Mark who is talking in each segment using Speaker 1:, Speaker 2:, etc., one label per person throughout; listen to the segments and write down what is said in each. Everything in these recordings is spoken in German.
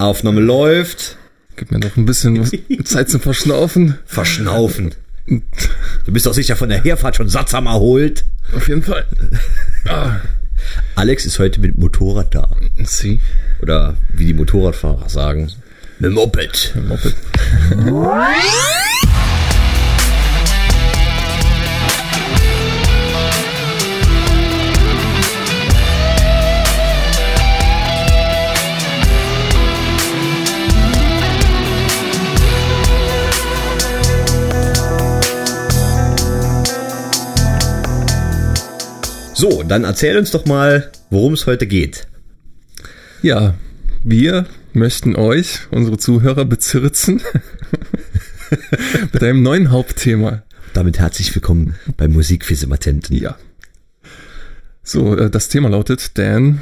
Speaker 1: Aufnahme läuft.
Speaker 2: Gib mir noch ein bisschen Zeit zum Verschnaufen.
Speaker 1: Verschnaufen. Du bist doch sicher von der Herfahrt schon sattsam erholt.
Speaker 2: Auf jeden Fall.
Speaker 1: Ah. Alex ist heute mit Motorrad da.
Speaker 2: Sie.
Speaker 1: Oder wie die Motorradfahrer sagen, mit Moped. Mit Moped. So, dann erzähl uns doch mal, worum es heute geht.
Speaker 2: Ja, wir möchten euch, unsere Zuhörer, bezirzen mit einem neuen Hauptthema.
Speaker 1: Damit herzlich willkommen bei Musikfisimatenten.
Speaker 2: Ja. So, äh, das Thema lautet, Dan,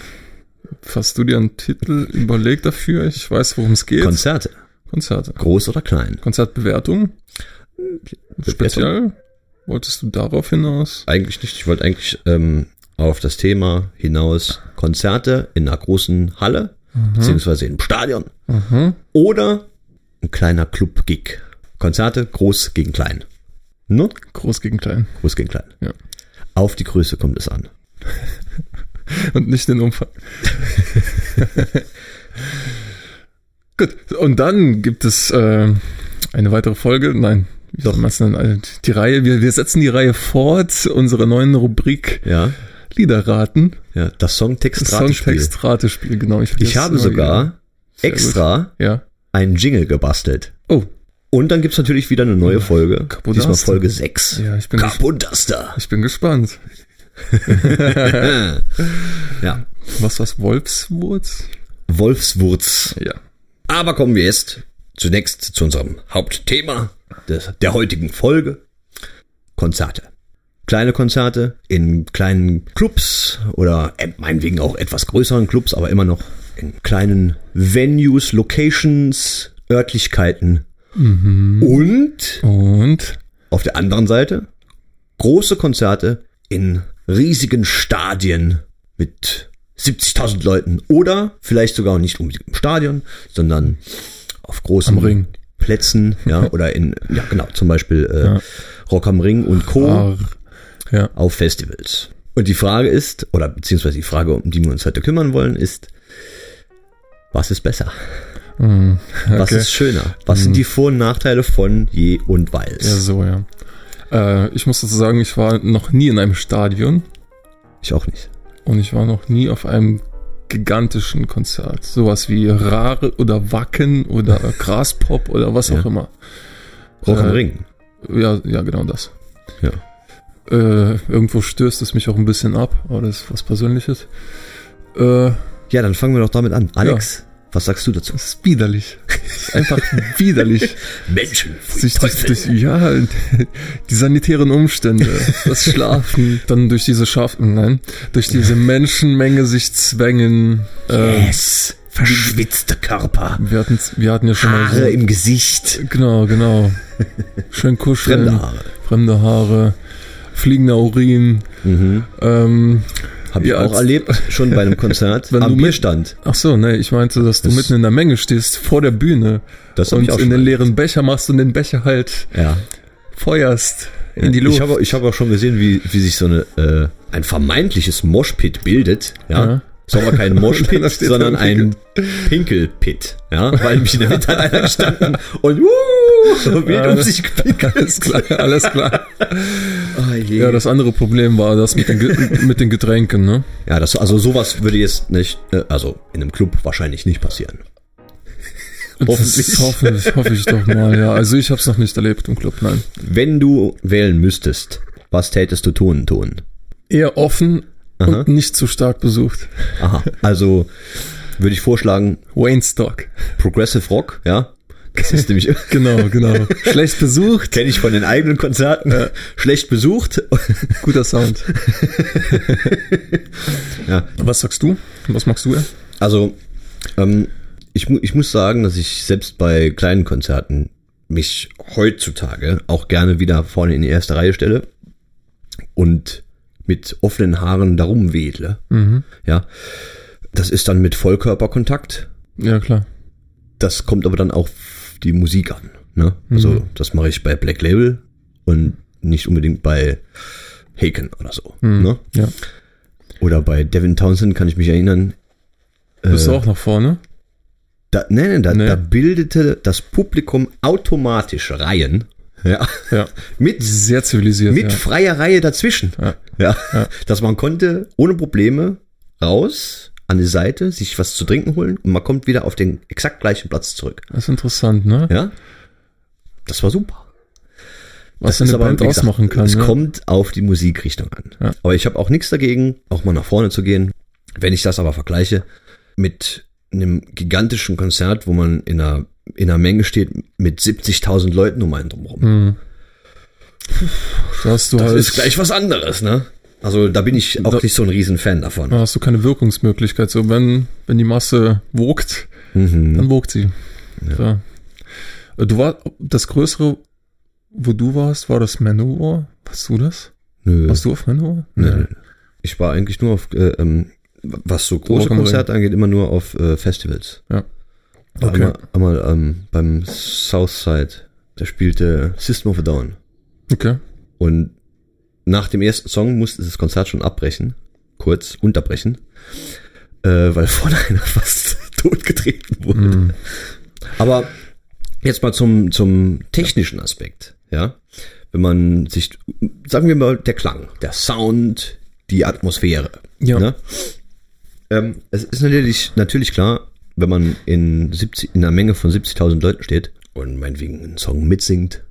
Speaker 2: hast du dir einen Titel überlegt dafür? Ich weiß, worum es geht.
Speaker 1: Konzerte.
Speaker 2: Konzerte.
Speaker 1: Groß oder klein?
Speaker 2: Konzertbewertung. Speziell. Wolltest du darauf hinaus?
Speaker 1: Eigentlich nicht. Ich wollte eigentlich ähm, auf das Thema hinaus Konzerte in einer großen Halle, mhm. beziehungsweise im Stadion. Mhm. Oder ein kleiner Club-Gig. Konzerte groß gegen klein.
Speaker 2: Ne? Groß gegen klein.
Speaker 1: Groß gegen klein. Ja. Auf die Größe kommt es an.
Speaker 2: Und nicht den Umfang. Gut, und dann gibt es äh, eine weitere Folge. Nein, wie soll man es nennen? Die Reihe, wir, wir setzen die Reihe fort, unsere neuen Rubrik.
Speaker 1: Ja.
Speaker 2: Liederraten.
Speaker 1: Ja, das Songtext-Ratespiel.
Speaker 2: Songtext-Ratespiel, genau.
Speaker 1: Ich, ich habe sogar extra
Speaker 2: ja.
Speaker 1: einen Jingle gebastelt.
Speaker 2: Oh.
Speaker 1: Und dann gibt's natürlich wieder eine neue Folge. Kapodaster. Diesmal Folge 6.
Speaker 2: Ja, ich bin
Speaker 1: Kapodaster.
Speaker 2: Ich bin gespannt.
Speaker 1: ja.
Speaker 2: Was was Wolfswurz?
Speaker 1: Wolfswurz.
Speaker 2: Ja.
Speaker 1: Aber kommen wir jetzt zunächst zu unserem Hauptthema des, der heutigen Folge. Konzerte. Kleine Konzerte in kleinen Clubs oder äh, meinetwegen auch etwas größeren Clubs, aber immer noch in kleinen Venues, Locations, Örtlichkeiten.
Speaker 2: Mhm.
Speaker 1: Und,
Speaker 2: und
Speaker 1: auf der anderen Seite große Konzerte in riesigen Stadien mit 70.000 Leuten oder vielleicht sogar nicht unbedingt im Stadion, sondern auf großen Plätzen, ja, oder in, ja genau, zum Beispiel äh, ja. Rock am Ring und Co.
Speaker 2: Ach, ja.
Speaker 1: auf Festivals. Und die Frage ist, oder beziehungsweise die Frage, um die wir uns heute kümmern wollen, ist, was ist besser?
Speaker 2: Mm, okay.
Speaker 1: Was ist schöner? Was mm. sind die Vor- und Nachteile von je und weils?
Speaker 2: Ja, so, ja. Äh, ich muss dazu sagen, ich war noch nie in einem Stadion.
Speaker 1: Ich auch nicht.
Speaker 2: Und ich war noch nie auf einem gigantischen Konzert. Sowas wie Rare oder Wacken oder Graspop oder was auch immer.
Speaker 1: Rock am äh, Ring.
Speaker 2: Ja, ja, genau das.
Speaker 1: Ja.
Speaker 2: Äh, irgendwo stößt es mich auch ein bisschen ab, aber das ist was Persönliches. Äh,
Speaker 1: ja, dann fangen wir doch damit an. Alex, ja. Was sagst du dazu?
Speaker 2: Das ist widerlich. Das ist einfach widerlich.
Speaker 1: Menschen.
Speaker 2: Sich durch, durch, ja, die sanitären Umstände, das Schlafen, dann durch diese Schafen, nein, durch diese Menschenmenge sich zwängen.
Speaker 1: Äh, yes. Verschwitzte Körper.
Speaker 2: Wir hatten, wir hatten ja schon
Speaker 1: Haare
Speaker 2: mal so,
Speaker 1: im Gesicht.
Speaker 2: Genau, genau. Schön kuscheln.
Speaker 1: Fremde Haare.
Speaker 2: Fremde Haare fliegender Urin.
Speaker 1: Mhm.
Speaker 2: Ähm,
Speaker 1: Habe ich ja, auch erlebt, schon bei einem Konzert
Speaker 2: wenn
Speaker 1: am
Speaker 2: du
Speaker 1: Bierstand.
Speaker 2: Ach so, ne, ich meinte, dass du das mitten in der Menge stehst, vor der Bühne
Speaker 1: das
Speaker 2: und
Speaker 1: in
Speaker 2: den leeren Becher machst und den Becher halt
Speaker 1: ja.
Speaker 2: feuerst in die Luft.
Speaker 1: Ich habe ich hab auch schon gesehen, wie, wie sich so eine, äh, ein vermeintliches Moshpit bildet, ja. ja. War aber kein Moshpit, sondern ein Pinkelpit, ja, weil nämlich in der Mitte hat einer gestanden und uh, wild um sich gepinkelt.
Speaker 2: Alles klar, alles klar. Oh, ja, das andere Problem war das mit den, mit den Getränken, ne?
Speaker 1: Ja, das, also sowas würde jetzt nicht, äh, also in einem Club wahrscheinlich nicht passieren.
Speaker 2: Hoffentlich. hoffe, hoffe ich doch mal, ja. Also ich habe es noch nicht erlebt im Club, nein.
Speaker 1: Wenn du wählen müsstest, was tätest du tun, tun?
Speaker 2: Eher offen Aha. und nicht zu stark besucht.
Speaker 1: Aha, also würde ich vorschlagen.
Speaker 2: Wayne Stock.
Speaker 1: Progressive Rock, ja. Das ist nämlich.
Speaker 2: genau, genau. Schlecht besucht.
Speaker 1: Kenne ich von den eigenen Konzerten. Ja. Schlecht besucht.
Speaker 2: Guter Sound.
Speaker 1: ja.
Speaker 2: Was sagst du? Was magst du?
Speaker 1: Also, ähm, ich, ich muss sagen, dass ich selbst bei kleinen Konzerten mich heutzutage auch gerne wieder vorne in die erste Reihe stelle und mit offenen Haaren darum wedle.
Speaker 2: Mhm.
Speaker 1: Ja. Das ist dann mit Vollkörperkontakt.
Speaker 2: Ja, klar.
Speaker 1: das kommt aber dann auf die Musik an. Ne? Also
Speaker 2: Mhm.
Speaker 1: das mache ich bei Black Label und nicht unbedingt bei Haken oder so.
Speaker 2: Mhm.
Speaker 1: Ne?
Speaker 2: Ja.
Speaker 1: Oder bei Devin Townsend kann ich mich erinnern.
Speaker 2: Bist
Speaker 1: äh,
Speaker 2: du auch nach vorne?
Speaker 1: Da, nee, nee, da,
Speaker 2: Nee.
Speaker 1: da bildete das Publikum automatisch Reihen. Ja.
Speaker 2: Ja.
Speaker 1: Mit,
Speaker 2: Sehr zivilisiert.
Speaker 1: mit
Speaker 2: ja.
Speaker 1: freier Reihe dazwischen.
Speaker 2: Ja.
Speaker 1: Ja.
Speaker 2: Ja.
Speaker 1: Dass man konnte ohne Probleme raus an die Seite, sich was zu trinken holen und man kommt wieder auf den exakt gleichen Platz zurück.
Speaker 2: Das ist interessant, ne?
Speaker 1: Ja. Das war super.
Speaker 2: Was
Speaker 1: Das
Speaker 2: eine Band
Speaker 1: wie gesagt,
Speaker 2: ausmachen kann.
Speaker 1: Es
Speaker 2: ne?
Speaker 1: kommt auf die Musikrichtung an.
Speaker 2: Ja.
Speaker 1: Aber ich habe auch nichts dagegen, auch mal nach vorne zu gehen. Wenn ich das aber vergleiche mit einem gigantischen Konzert, wo man in einer, in einer Menge steht mit 70.000 Leuten um einen drumherum.
Speaker 2: Hm. Da hast du
Speaker 1: Das
Speaker 2: halt,
Speaker 1: ist gleich was anderes, ne? Also da bin ich auch
Speaker 2: Da-
Speaker 1: nicht so ein Riesenfan davon.
Speaker 2: da hast du keine Wirkungsmöglichkeit. So, wenn, wenn die Masse wogt,
Speaker 1: Mhm.
Speaker 2: dann wogt sie. Ja. Äh, Du war, das größere, wo du warst, war das Manowar? Warst du das?
Speaker 1: Nö.
Speaker 2: Warst du auf Manowar?
Speaker 1: Nö. Ich war eigentlich nur auf, äh, ähm, was so große. Konzerte angeht, immer nur auf äh, Festivals.
Speaker 2: Ja. Okay.
Speaker 1: Einmal, einmal ähm, beim Southside, da spielte System of a Down.
Speaker 2: Okay.
Speaker 1: Und nach dem ersten Song musste das Konzert schon abbrechen, kurz unterbrechen, äh, weil vorne einer fast totgetreten wurde.
Speaker 2: Mhm.
Speaker 1: Aber jetzt mal zum, zum technischen Aspekt, ja. Wenn man sich, sagen wir mal, der Klang, der Sound, die Atmosphäre.
Speaker 2: Ja.
Speaker 1: Ne? Ähm, es ist natürlich, natürlich klar, wenn man in, 70, in einer Menge von 70.000 Leuten steht und meinetwegen einen Song mitsingt,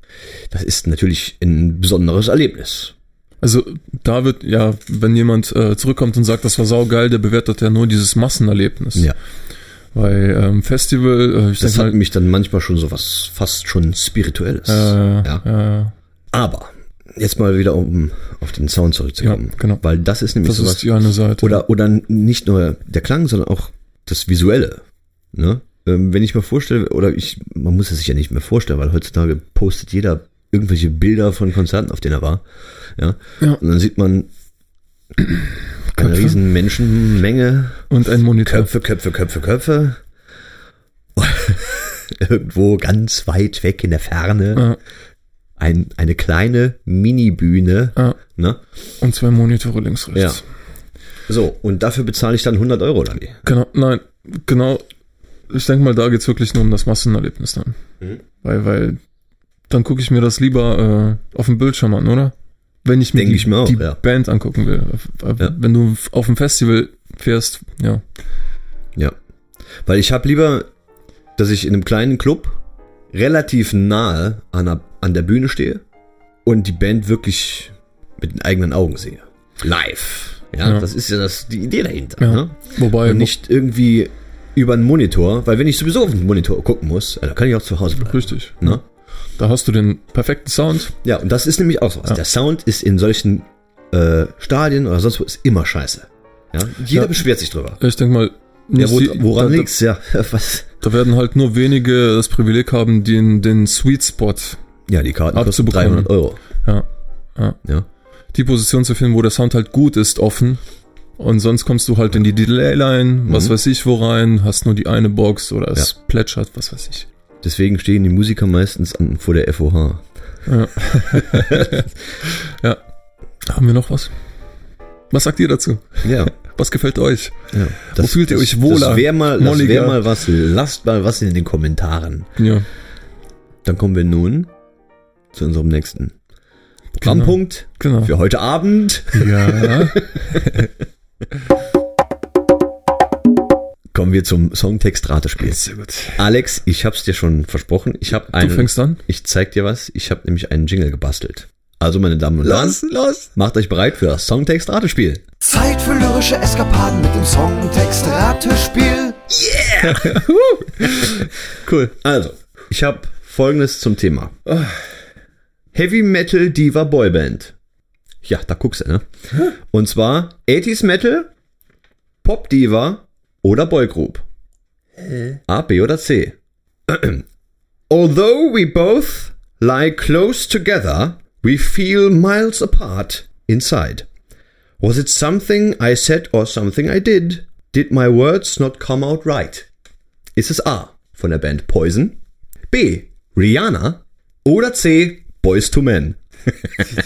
Speaker 1: das ist natürlich ein besonderes Erlebnis.
Speaker 2: Also da wird, ja, wenn jemand äh, zurückkommt und sagt, das war saugeil, der bewertet ja nur dieses Massenerlebnis.
Speaker 1: Ja.
Speaker 2: Bei ähm, Festival, äh, ich
Speaker 1: Das hat
Speaker 2: mal,
Speaker 1: mich dann manchmal schon so was fast schon Spirituelles.
Speaker 2: äh,
Speaker 1: ja.
Speaker 2: ja. äh,
Speaker 1: Aber jetzt mal wieder um auf den Sound zurückzukommen.
Speaker 2: Ja, genau.
Speaker 1: Weil das ist nämlich
Speaker 2: das
Speaker 1: sowas.
Speaker 2: ist die eine Seite.
Speaker 1: Oder, oder nicht nur der Klang, sondern auch das Visuelle. Ne? Ähm, wenn ich mir vorstelle, oder ich, man muss es sich ja nicht mehr vorstellen, weil heutzutage postet jeder irgendwelche Bilder von Konzerten, auf denen er war. Ja.
Speaker 2: Ja.
Speaker 1: Und dann sieht man eine
Speaker 2: Köpfe.
Speaker 1: riesen Menschenmenge,
Speaker 2: und ein Monitor.
Speaker 1: Köpfe, Köpfe, Köpfe, Köpfe. Irgendwo ganz weit weg in der Ferne
Speaker 2: Ja,
Speaker 1: ein, eine kleine Mini-Bühne.
Speaker 2: ja.
Speaker 1: Ne?
Speaker 2: Und zwei Monitore links, rechts.
Speaker 1: Ja. So, und dafür bezahle ich dann 100 Euro oder wie?
Speaker 2: Genau, nein, genau. Ich denke mal, da geht's wirklich nur um das Massenerlebnis dann.
Speaker 1: Mhm.
Speaker 2: Weil, weil, dann gucke ich mir das lieber äh, auf dem Bildschirm an, oder? Wenn ich mir
Speaker 1: Denk
Speaker 2: die,
Speaker 1: ich mir auch,
Speaker 2: die
Speaker 1: ja.
Speaker 2: Band angucken will. Äh,
Speaker 1: Ja.
Speaker 2: Wenn du auf dem Festival fährst, ja.
Speaker 1: Ja. Weil ich habe lieber, dass ich in einem kleinen Club relativ nahe an der, an der Bühne stehe und die Band wirklich mit den eigenen Augen sehe. Live. Ja,
Speaker 2: Ja.
Speaker 1: das ist ja das, die Idee dahinter.
Speaker 2: Ja.
Speaker 1: Ne?
Speaker 2: Wobei,
Speaker 1: Und nicht irgendwie über einen Monitor, weil wenn ich sowieso auf den Monitor gucken muss, äh, dann kann ich auch zu Hause bleiben.
Speaker 2: richtig.
Speaker 1: Ne?
Speaker 2: Da hast du den perfekten Sound.
Speaker 1: Ja, und das ist nämlich auch so was.
Speaker 2: Ja.
Speaker 1: Der Sound ist in solchen äh, Stadien oder sonst wo ist immer scheiße. Ja? Jeder
Speaker 2: Ja.
Speaker 1: beschwert sich drüber.
Speaker 2: Ich denke mal,
Speaker 1: Ja, wo, woran
Speaker 2: da,
Speaker 1: liegt's? Ja, was?
Speaker 2: Da werden halt nur wenige das Privileg haben, den, den Sweet Spot,
Speaker 1: Ja, die Karten
Speaker 2: Abzubekommen.
Speaker 1: 300 Euro.
Speaker 2: ja, ja,
Speaker 1: Ja.
Speaker 2: die Position zu finden, wo der Sound halt gut ist, offen. Und sonst kommst du halt in die Delay-Line, was
Speaker 1: Mhm.
Speaker 2: weiß ich, wo rein, hast nur die eine Box oder es plätschert, was weiß ich.
Speaker 1: Deswegen stehen die Musiker meistens an, vor der FOH.
Speaker 2: Ja. ja. Haben wir noch was? Was sagt ihr dazu?
Speaker 1: Ja.
Speaker 2: Was gefällt euch?
Speaker 1: ja.
Speaker 2: Wo fühlt ihr euch wohler?
Speaker 1: Das wäre mal, das wär mal was. Lasst mal was in den Kommentaren.
Speaker 2: Ja.
Speaker 1: Dann kommen wir nun zu unserem nächsten Programmpunkt
Speaker 2: Genau.
Speaker 1: für heute Abend.
Speaker 2: Ja.
Speaker 1: Kommen wir zum Songtext-Ratespiel.
Speaker 2: Sehr gut.
Speaker 1: Alex, ich hab's dir schon versprochen. Ich habe
Speaker 2: Du
Speaker 1: einen.
Speaker 2: fängst an?
Speaker 1: Ich zeig dir was. Ich habe nämlich einen Jingle gebastelt. Also, meine Damen und Herren,
Speaker 2: los.
Speaker 1: macht euch bereit für das Songtext-Ratespiel.
Speaker 3: Zeit für lyrische Eskapaden mit dem Songtext Ratespiel.
Speaker 1: Cool. Also, ich habe folgendes zum Thema. Heavy Metal Diva Boyband. Ja, da guckst du, ne? Und zwar 80s Metal, Pop Diva oder Boygroup. A, B oder C. Although we both lie close together, we feel miles apart inside. Was it something I said or something I did? Did my words not come out right? Ist es A. von der Band Poison, B. Rihanna oder C. Boys to Men.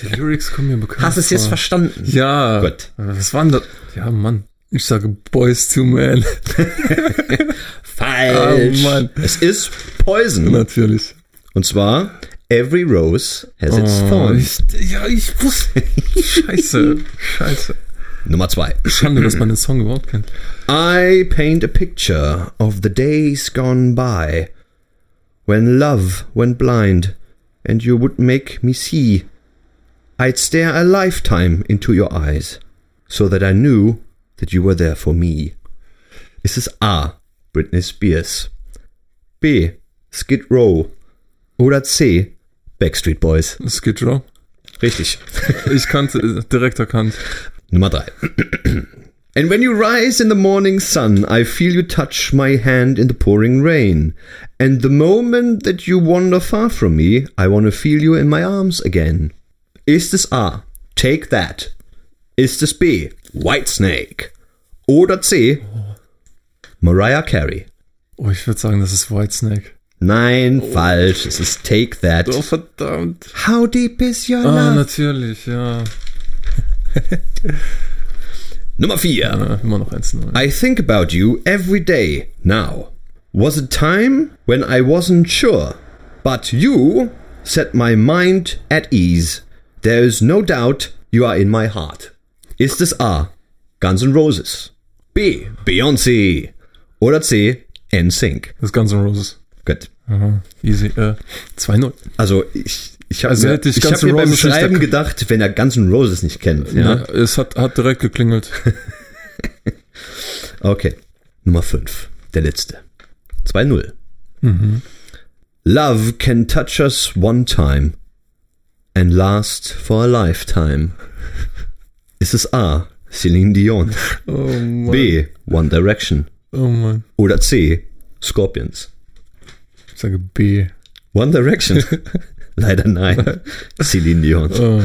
Speaker 2: Die Lyrics kommen mir bekannt
Speaker 1: Hast du es jetzt verstanden?
Speaker 2: Ja.
Speaker 1: Gut.
Speaker 2: Was waren das? Ja, Mann. Ich sage Boys to Men.
Speaker 1: Falsch.
Speaker 2: Oh, Mann.
Speaker 1: Es ist Poison.
Speaker 2: Natürlich.
Speaker 1: Und zwar Every Rose has its
Speaker 2: Oh,
Speaker 1: thorns.
Speaker 2: ja, ich wusste. Scheiße. Scheiße.
Speaker 1: Nummer zwei.
Speaker 2: Schande, dass man den Song überhaupt kennt.
Speaker 1: I paint a picture of the days gone by when love went blind and you would make me see. I'd stare a lifetime into your eyes so that I knew that you were there for me. Ist es A. Britney Spears, B. Skid Row oder C. Backstreet Boys?
Speaker 2: Skid Row.
Speaker 1: Richtig.
Speaker 2: Ich kannte, direkt erkannt.
Speaker 1: Nummer drei. And when you rise in the morning sun, I feel you touch my hand in the pouring rain. And the moment that you wander far from me, I want to feel you in my arms again. Ist es A. Take That? Ist es B. Whitesnake? Oder C. Mariah Carey?
Speaker 2: Oh, ich würde sagen, das ist Whitesnake.
Speaker 1: Nein, falsch. Es ist Take That.
Speaker 2: Oh, verdammt.
Speaker 1: How deep is your
Speaker 2: Ah,
Speaker 1: love?
Speaker 2: natürlich, ja.
Speaker 1: Nummer 4.
Speaker 2: ja immer noch 1-0.
Speaker 1: I think about you every day now. Was a time when I wasn't sure, but you set my mind at ease. There is no doubt you are in my heart. Ist es A. Guns N' Roses, B. Beyoncé oder C. NSYNC?
Speaker 2: Das ist Guns N' Roses.
Speaker 1: Gut.
Speaker 2: Aha, easy. Äh, 2-0.
Speaker 1: Also ich, ich habe
Speaker 2: Also
Speaker 1: mir,
Speaker 2: hätte ich
Speaker 1: ich
Speaker 2: Guns N'
Speaker 1: beim
Speaker 2: Roses
Speaker 1: Schreiben gedacht, wenn er Guns N' Roses nicht kennt. Ja?
Speaker 2: Ja, es hat, hat direkt geklingelt.
Speaker 1: Okay. Nummer 5. Der letzte. 2-0.
Speaker 2: Mhm.
Speaker 1: Love can touch us one time and last for a lifetime. Ist es A. Celine Dion,
Speaker 2: Oh.
Speaker 1: B. One Direction
Speaker 2: Oh
Speaker 1: oder C. Scorpions?
Speaker 2: Ich sage B.
Speaker 1: One Direction? Leider nein. Celine Dion.
Speaker 2: Oh.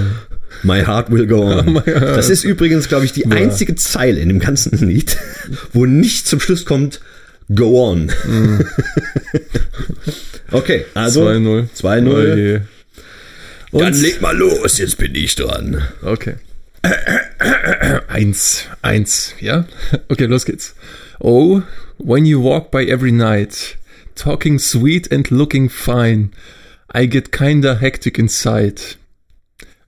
Speaker 1: My heart will go on. Das ist übrigens, glaube ich, die einzige Zeile in dem ganzen Lied, wo nicht zum Schluss kommt Go on. okay, also
Speaker 2: 2-0.
Speaker 1: 2-0.
Speaker 2: Oh je.
Speaker 1: Dann leg mal los, jetzt bin ich dran.
Speaker 2: Okay. Eins, eins, ja? Okay, los geht's. Oh, when you walk by every night, talking sweet and looking fine, I get kinda hectic inside.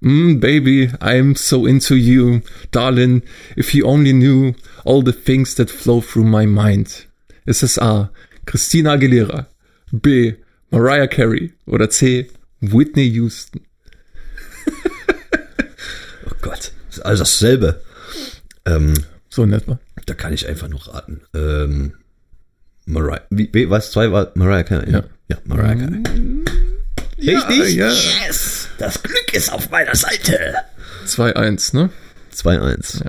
Speaker 2: Mm, baby, I'm so into you, darling. If you only knew all the things that flow through my mind. Ist es A. Christina Aguilera, B. Mariah Carey oder C. Whitney Houston?
Speaker 1: Oh Gott, ist alles dasselbe. Ähm,
Speaker 2: So in etwa.
Speaker 1: da kann ich einfach nur raten. Ähm, Mariah, wie, wie, was, zwei war Mariah Carey?
Speaker 2: Ja.
Speaker 1: Ja, Mariah Carey. Richtig?
Speaker 2: ja.
Speaker 1: Yes! Das Glück ist auf meiner Seite.
Speaker 2: 2-1, ne?
Speaker 1: 2-1.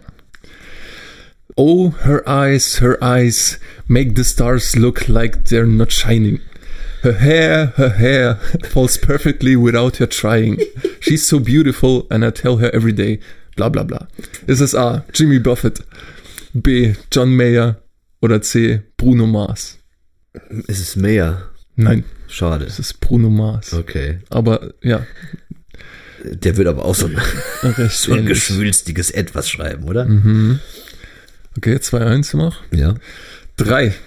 Speaker 2: Oh, her eyes, her eyes make the stars look like they're not shining. Her hair, her hair falls perfectly without her trying. She's so beautiful and I tell her every day, bla bla bla. Ist es A. Jimmy Buffett, B. John Mayer oder C. Bruno Mars?
Speaker 1: Es ist mehr.
Speaker 2: Nein,
Speaker 1: Schade.
Speaker 2: es ist Bruno Mars.
Speaker 1: Okay.
Speaker 2: Aber ja,
Speaker 1: Der wird aber auch so so ein geschwülstiges Etwas schreiben, oder?
Speaker 2: Okay, 2-1 noch.
Speaker 1: Ja.
Speaker 2: Drei.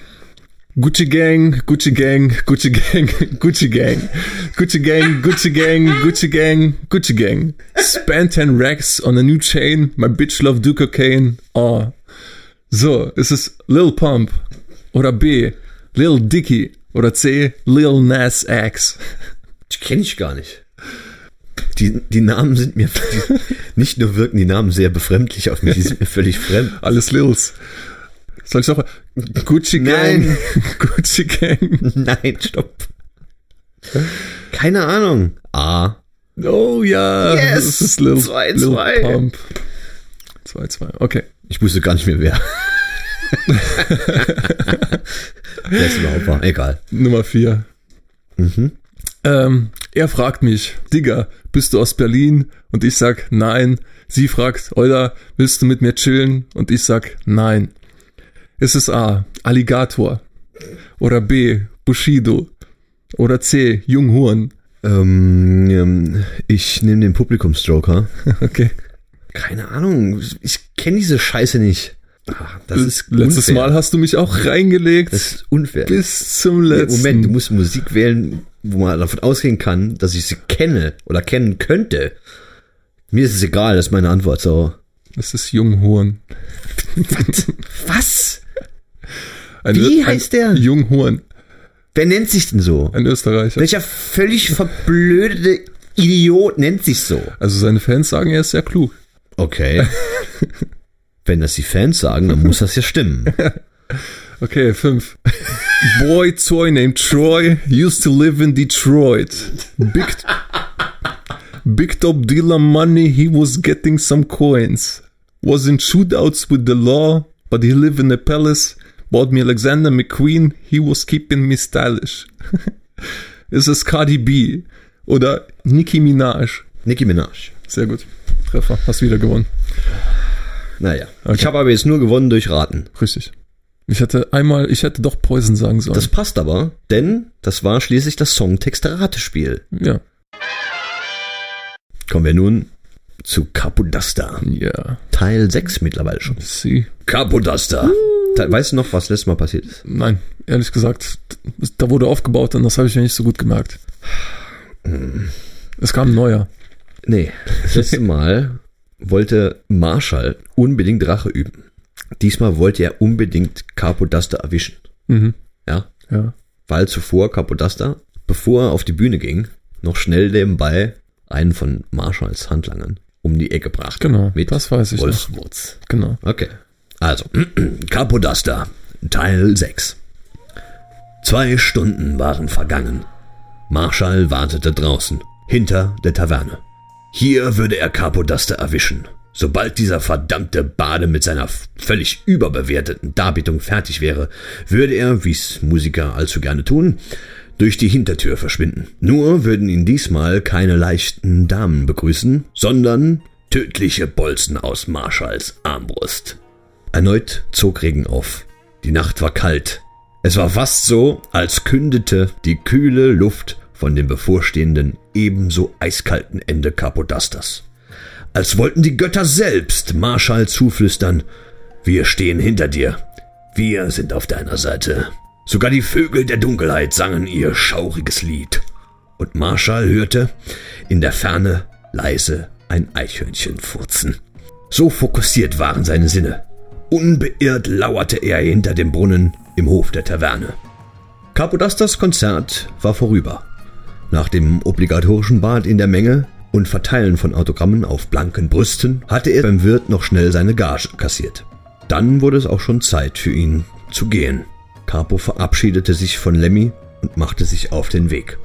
Speaker 2: Gucci Gang, Gucci Gang, Gucci Gang, Gucci Gang, Gucci Gang, Gucci Gang, Gucci Gang, Gucci Gang. Spend 10 racks on a new chain, my bitch love do cocaine. Oh. So, ist es Lil Pump oder B, Lil Dicky oder C, Lil Nas X.
Speaker 1: Die kenne ich gar nicht. Die, die Namen sind mir, die, nicht nur wirken die Namen sehr befremdlich auf mich, die sind mir völlig fremd.
Speaker 2: Alles Lils. Soll ich auch Gucci Gang,
Speaker 1: Nein.
Speaker 2: Gucci Gang.
Speaker 1: Nein, stopp. Keine Ahnung. A.
Speaker 2: Oh ja,
Speaker 1: Yes!
Speaker 2: das ist Lil,
Speaker 1: 2-2.
Speaker 2: Lil Pump. 2-2, okay.
Speaker 1: Ich wusste gar nicht mehr wer. wer es überhaupt war. Egal.
Speaker 2: Nummer 4. Ähm, er fragt mich, Digga, bist du aus Berlin? Und ich sag, nein. Sie fragt, Euler, willst du mit mir chillen? Und ich sag, nein. Ist es A, Alligator? Oder B, Bushido. Oder C. Junghorn.
Speaker 1: Ähm, ähm, ich nehme den Publikumsjoker.
Speaker 2: Okay.
Speaker 1: Keine Ahnung, ich kenne diese Scheiße nicht. Das ist
Speaker 2: Letztes
Speaker 1: unfair.
Speaker 2: Mal hast du mich auch reingelegt.
Speaker 1: Das ist unfair.
Speaker 2: bis zum letzten.
Speaker 1: Moment, du musst Musik wählen, wo man davon ausgehen kann, dass ich sie kenne oder kennen könnte. Mir ist es egal, das ist meine Antwort. So.
Speaker 2: Das ist Junghorn.
Speaker 1: Was?
Speaker 2: Ein
Speaker 1: Wie heißt der?
Speaker 2: Junghorn.
Speaker 1: Wer nennt sich denn so?
Speaker 2: Ein Österreicher.
Speaker 1: Welcher völlig verblödete Idiot nennt sich so?
Speaker 2: Also seine Fans sagen, er ist sehr klug.
Speaker 1: Okay. Wenn das die Fans sagen, dann muss das ja stimmen.
Speaker 2: Okay, fünf. Boy toy named Troy used to live in Detroit. Big, big top dealer money, he was getting some coins. Was in shootouts with the law, but he lived in a palace. Bought me Alexander McQueen, he was keeping me stylish. Ist es Cardi B oder Nicki Minaj?
Speaker 1: Nicki Minaj.
Speaker 2: Sehr gut. Treffer, hast wieder gewonnen.
Speaker 1: Naja. Ich habe aber jetzt nur gewonnen durch Raten.
Speaker 2: Richtig. Ich hätte einmal, ich hätte doch Poison sagen sollen.
Speaker 1: Das passt aber, denn das war schließlich das Songtext-Ratespiel.
Speaker 2: ja.
Speaker 1: Kommen wir nun zu Capodasta.
Speaker 2: Ja.
Speaker 1: Teil 6 mittlerweile schon.
Speaker 2: Sie.
Speaker 1: Capodasta. Da- Weißt du noch, was letztes Mal passiert ist?
Speaker 2: Nein, ehrlich gesagt, da wurde aufgebaut und das habe ich mir nicht so gut gemerkt. Es kam ein neuer.
Speaker 1: Nee, das letzte Mal wollte Marshall unbedingt Rache üben. Diesmal wollte er unbedingt Capodasta erwischen.
Speaker 2: Mhm.
Speaker 1: Ja,
Speaker 2: Ja.
Speaker 1: weil zuvor Capodasta, bevor er auf die Bühne ging, noch schnell nebenbei einen von Marshalls Handlangern um die Ecke brachte.
Speaker 2: Genau,
Speaker 1: mit
Speaker 2: das weiß ich noch.
Speaker 1: Wolfswurz.
Speaker 2: Genau.
Speaker 1: Okay. Also, Capodasta, Teil 6. Zwei Stunden waren vergangen. Marshall wartete draußen, hinter der Taverne. Hier würde er Capodasta erwischen. Sobald dieser verdammte Bade mit seiner völlig überbewerteten Darbietung fertig wäre, würde er, wie's Musiker allzu gerne tun, durch die Hintertür verschwinden. Nur würden ihn diesmal keine leichten Damen begrüßen, sondern tödliche Bolzen aus Marshalls Armbrust. Erneut zog Regen auf. Die Nacht war kalt. Es war fast so, als kündete die kühle Luft von dem bevorstehenden, ebenso eiskalten Ende Capodastas. Als wollten die Götter selbst Marschall zuflüstern, wir stehen hinter dir. Wir sind auf deiner Seite. Sogar die Vögel der Dunkelheit sangen ihr schauriges Lied. Und Marschall hörte in der Ferne leise ein Eichhörnchen furzen. So fokussiert waren seine Sinne. Unbeirrt lauerte er hinter dem Brunnen im Hof der Taverne. Capodastas Konzert war vorüber. Nach dem obligatorischen Bad in der Menge und Verteilen von Autogrammen auf blanken Brüsten hatte er beim Wirt noch schnell seine Gage kassiert. Dann wurde es auch schon Zeit für ihn zu gehen. Capo verabschiedete sich von Lemmy und machte sich auf den Weg.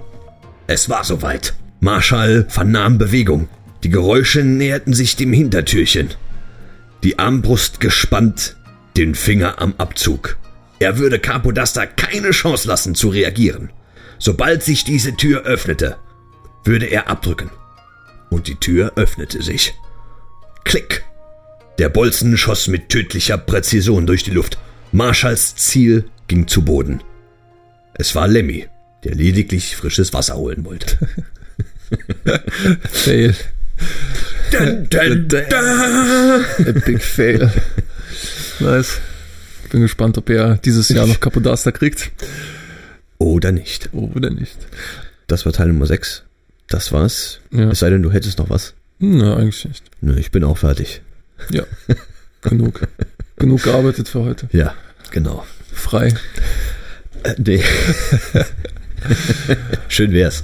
Speaker 1: Es war soweit. Marschall vernahm Bewegung. Die Geräusche näherten sich dem Hintertürchen. Die Armbrust gespannt, den Finger am Abzug. Er würde Capodasta keine Chance lassen zu reagieren. Sobald sich diese Tür öffnete, würde er abdrücken. Und die Tür öffnete sich. Klick! Der Bolzen schoss mit tödlicher Präzision durch die Luft. Marshalls Ziel ging zu Boden. Es war Lemmy, der lediglich frisches Wasser holen wollte.
Speaker 2: Fail.
Speaker 1: dun, dun, dun.
Speaker 2: Epic Fail. Nice. Bin gespannt, ob er dieses Jahr noch Capodasta kriegt.
Speaker 1: Oder nicht.
Speaker 2: Oder nicht.
Speaker 1: Das war Teil Nummer 6. Das war's.
Speaker 2: Ja.
Speaker 1: Es sei denn, du hättest noch was.
Speaker 2: Na, eigentlich nicht.
Speaker 1: Nö, ich bin auch fertig.
Speaker 2: Ja. Genug. Genug gearbeitet für heute.
Speaker 1: Ja, genau.
Speaker 2: Frei.
Speaker 1: Äh, nee. Schön wär's.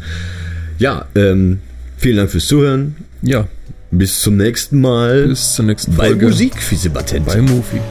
Speaker 1: Ja, ähm, vielen Dank fürs Zuhören.
Speaker 2: Ja.
Speaker 1: Bis zum nächsten Mal
Speaker 2: Bis zur nächsten
Speaker 1: bei
Speaker 2: Folge.
Speaker 1: Musik, Fiese Patente.
Speaker 2: Bei Movie.